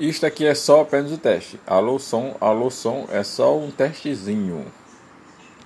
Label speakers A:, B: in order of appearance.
A: Isto aqui é só apenas o teste. Alô som, alô som, é só um testezinho.